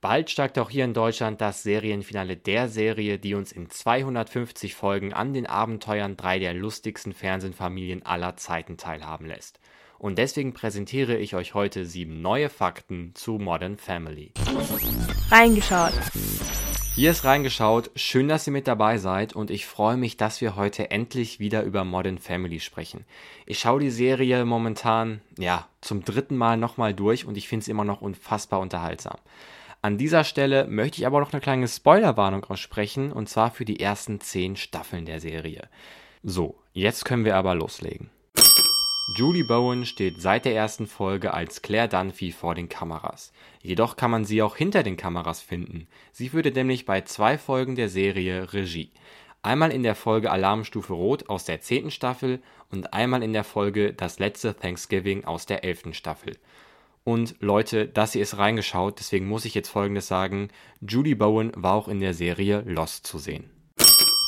Bald steigt auch hier in Deutschland das Serienfinale der Serie, die uns in 250 Folgen an den Abenteuern drei der lustigsten Fernsehfamilien aller Zeiten teilhaben lässt. Und deswegen präsentiere ich euch heute sieben neue Fakten zu Modern Family. Reingeschaut. Hier ist reingeschaut. Schön, dass ihr mit dabei seid und ich freue mich, dass wir heute endlich wieder über Modern Family sprechen. Ich schaue die Serie momentan, ja, zum dritten Mal nochmal durch und ich finde es immer noch unfassbar unterhaltsam. An dieser Stelle möchte ich aber noch eine kleine Spoilerwarnung aussprechen, und zwar für die ersten zehn Staffeln der Serie. So, jetzt können wir aber loslegen. Julie Bowen steht seit der ersten Folge als Claire Dunphy vor den Kameras. Jedoch kann man sie auch hinter den Kameras finden. Sie führte nämlich bei zwei Folgen der Serie Regie. Einmal in der Folge Alarmstufe Rot aus der zehnten Staffel und einmal in der Folge Das letzte Thanksgiving aus der elften Staffel. Und Leute, das hier ist reingeschaut, deswegen muss ich jetzt folgendes sagen. Judy Bowen war auch in der Serie Lost zu sehen.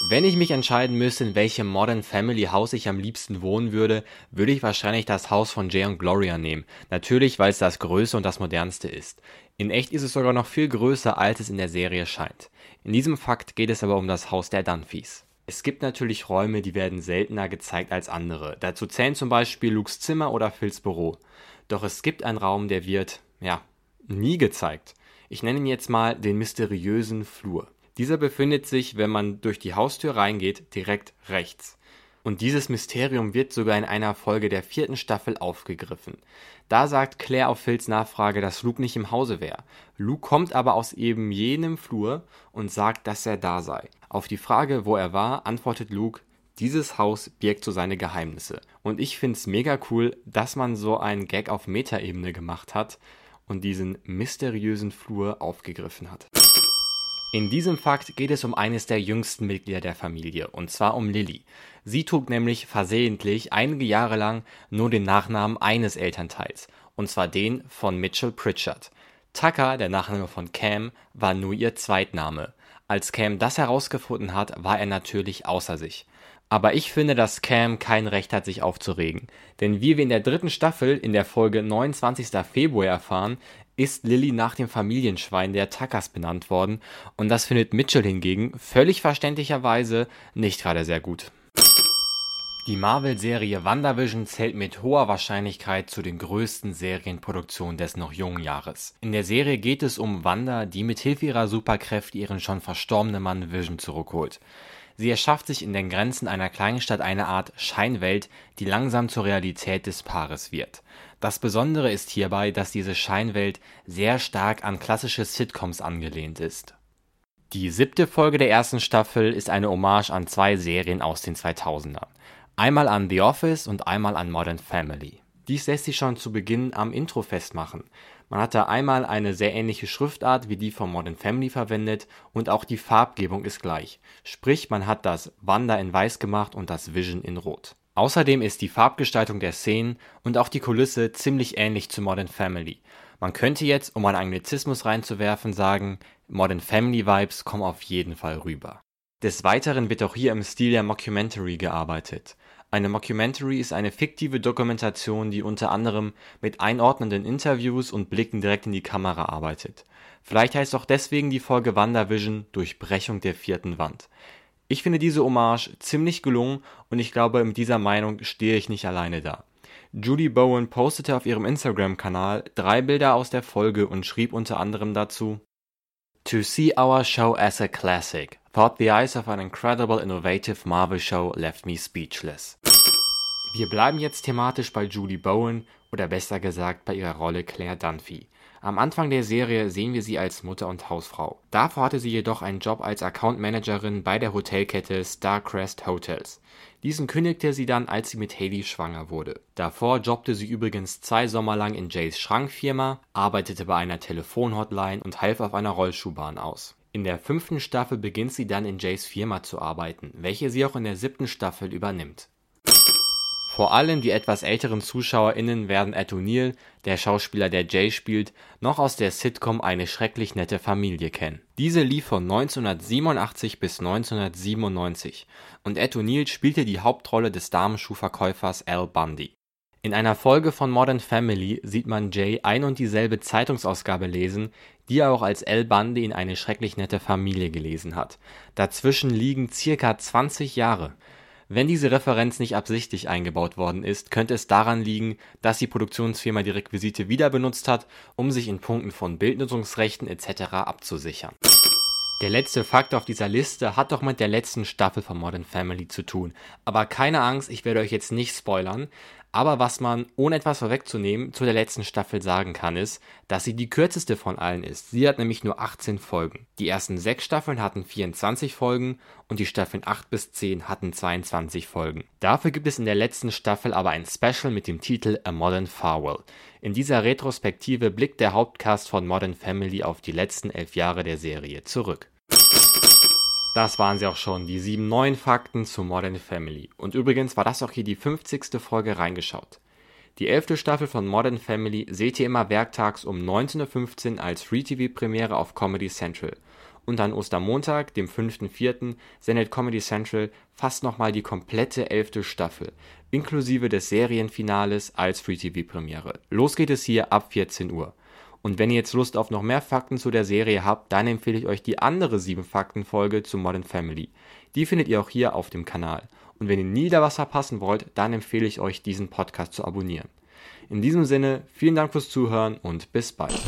Wenn ich mich entscheiden müsste, in welchem Modern Family Haus ich am liebsten wohnen würde, würde ich wahrscheinlich das Haus von Jay und Gloria nehmen. Natürlich, weil es das größte und das modernste ist. In echt ist es sogar noch viel größer, als es in der Serie scheint. In diesem Fakt geht es aber um das Haus der Dunphys. Es gibt natürlich Räume, die werden seltener gezeigt als andere. Dazu zählen zum Beispiel Lukes Zimmer oder Phils Büro. Doch es gibt einen Raum, der wird, ja, nie gezeigt. Ich nenne ihn jetzt mal den mysteriösen Flur. Dieser befindet sich, wenn man durch die Haustür reingeht, direkt rechts. Und dieses Mysterium wird sogar in einer Folge der vierten Staffel aufgegriffen. Da sagt Claire auf Phils Nachfrage, dass Luke nicht im Hause wäre. Luke kommt aber aus eben jenem Flur und sagt, dass er da sei. Auf die Frage, wo er war, antwortet Luke, dieses Haus birgt so seine Geheimnisse. Und ich finde es mega cool, dass man so einen Gag auf Metaebene gemacht hat und diesen mysteriösen Flur aufgegriffen hat. In diesem Fakt geht es um eines der jüngsten Mitglieder der Familie, und zwar um Lily. Sie trug nämlich versehentlich einige Jahre lang nur den Nachnamen eines Elternteils, und zwar den von Mitchell Pritchard. Tucker, der Nachname von Cam, war nur ihr Zweitname. Als Cam das herausgefunden hat, war er natürlich außer sich. Aber ich finde, dass Cam kein Recht hat, sich aufzuregen. Denn wie wir in der dritten Staffel in der Folge 29. Februar erfahren, ist Lilly nach dem Familienschwein der Tuckers benannt worden und das findet Mitchell hingegen völlig verständlicherweise nicht gerade sehr gut. Die Marvel-Serie WandaVision zählt mit hoher Wahrscheinlichkeit zu den größten Serienproduktionen des noch jungen Jahres. In der Serie geht es um Wanda, die mit Hilfe ihrer Superkräfte ihren schon verstorbenen Mann Vision zurückholt. Sie erschafft sich in den Grenzen einer Kleinstadt eine Art Scheinwelt, die langsam zur Realität des Paares wird. Das Besondere ist hierbei, dass diese Scheinwelt sehr stark an klassische Sitcoms angelehnt ist. Die siebte Folge der ersten Staffel ist eine Hommage an zwei Serien aus den 2000ern. Einmal an The Office und einmal an Modern Family. Dies lässt sich schon zu Beginn am Intro festmachen. Man hat da einmal eine sehr ähnliche Schriftart wie die von Modern Family verwendet und auch die Farbgebung ist gleich. Sprich, man hat das Wanda in weiß gemacht und das Vision in rot. Außerdem ist die Farbgestaltung der Szenen und auch die Kulisse ziemlich ähnlich zu Modern Family. Man könnte jetzt, um einen Anglizismus reinzuwerfen, sagen, Modern Family Vibes kommen auf jeden Fall rüber. Des Weiteren wird auch hier im Stil der Mockumentary gearbeitet. Eine Mockumentary ist eine fiktive Dokumentation, die unter anderem mit einordnenden Interviews und Blicken direkt in die Kamera arbeitet. Vielleicht heißt auch deswegen die Folge WandaVision Durchbrechung der vierten Wand. Ich finde diese Hommage ziemlich gelungen und ich glaube, mit dieser Meinung stehe ich nicht alleine da. Judy Bowen postete auf ihrem Instagram-Kanal drei Bilder aus der Folge und schrieb unter anderem dazu To see our show as a classic, thought the eyes of an incredible innovative Marvel show left me speechless. Wir bleiben jetzt thematisch bei Julie Bowen oder besser gesagt bei ihrer Rolle Claire Dunphy. Am Anfang der Serie sehen wir sie als Mutter und Hausfrau. Davor hatte sie jedoch einen Job als Account Managerin bei der Hotelkette Starcrest Hotels. Diesen kündigte sie dann, als sie mit Haley schwanger wurde. Davor jobbte sie übrigens zwei Sommer lang in Jays Schrankfirma, arbeitete bei einer Telefonhotline und half auf einer Rollschuhbahn aus. In der fünften Staffel beginnt sie dann in Jays Firma zu arbeiten, welche sie auch in der siebten Staffel übernimmt. Vor allem die etwas älteren ZuschauerInnen werden Ed O'Neill, der Schauspieler, der Jay spielt, noch aus der Sitcom Eine schrecklich nette Familie kennen. Diese lief von 1987 bis 1997 und Ed O'Neill spielte die Hauptrolle des Damenschuhverkäufers Al Bundy. In einer Folge von Modern Family sieht man Jay ein und dieselbe Zeitungsausgabe lesen, die er auch als Al Bundy in Eine schrecklich nette Familie gelesen hat. Dazwischen liegen circa 20 Jahre. Wenn diese Referenz nicht absichtlich eingebaut worden ist, könnte es daran liegen, dass die Produktionsfirma die Requisite wieder benutzt hat, um sich in Punkten von Bildnutzungsrechten etc. abzusichern. Der letzte Fakt auf dieser Liste hat doch mit der letzten Staffel von Modern Family zu tun. Aber keine Angst, ich werde euch jetzt nicht spoilern. Aber was man, ohne etwas vorwegzunehmen, zu der letzten Staffel sagen kann, ist, dass sie die kürzeste von allen ist. Sie hat nämlich nur 18 Folgen. Die ersten sechs Staffeln hatten 24 Folgen und die Staffeln 8 bis 10 hatten 22 Folgen. Dafür gibt es in der letzten Staffel aber ein Special mit dem Titel A Modern Farewell. In dieser Retrospektive blickt der Hauptcast von Modern Family auf die letzten elf Jahre der Serie zurück. Das waren sie auch schon, die sieben neuen Fakten zu Modern Family. Und übrigens war das auch hier die 50. Folge reingeschaut. Die elfte Staffel von Modern Family seht ihr immer werktags um 19.15 Uhr als Free-TV-Premiere auf Comedy Central. Und an Ostermontag, dem 5.4., sendet Comedy Central fast nochmal die komplette elfte Staffel, inklusive des Serienfinales als Free-TV-Premiere. Los geht es hier ab 14 Uhr. Und wenn ihr jetzt Lust auf noch mehr Fakten zu der Serie habt, dann empfehle ich euch die andere 7 Fakten Folge zu Modern Family. Die findet ihr auch hier auf dem Kanal. Und wenn ihr nie da was verpassen wollt, dann empfehle ich euch diesen Podcast zu abonnieren. In diesem Sinne, vielen Dank fürs Zuhören und bis bald.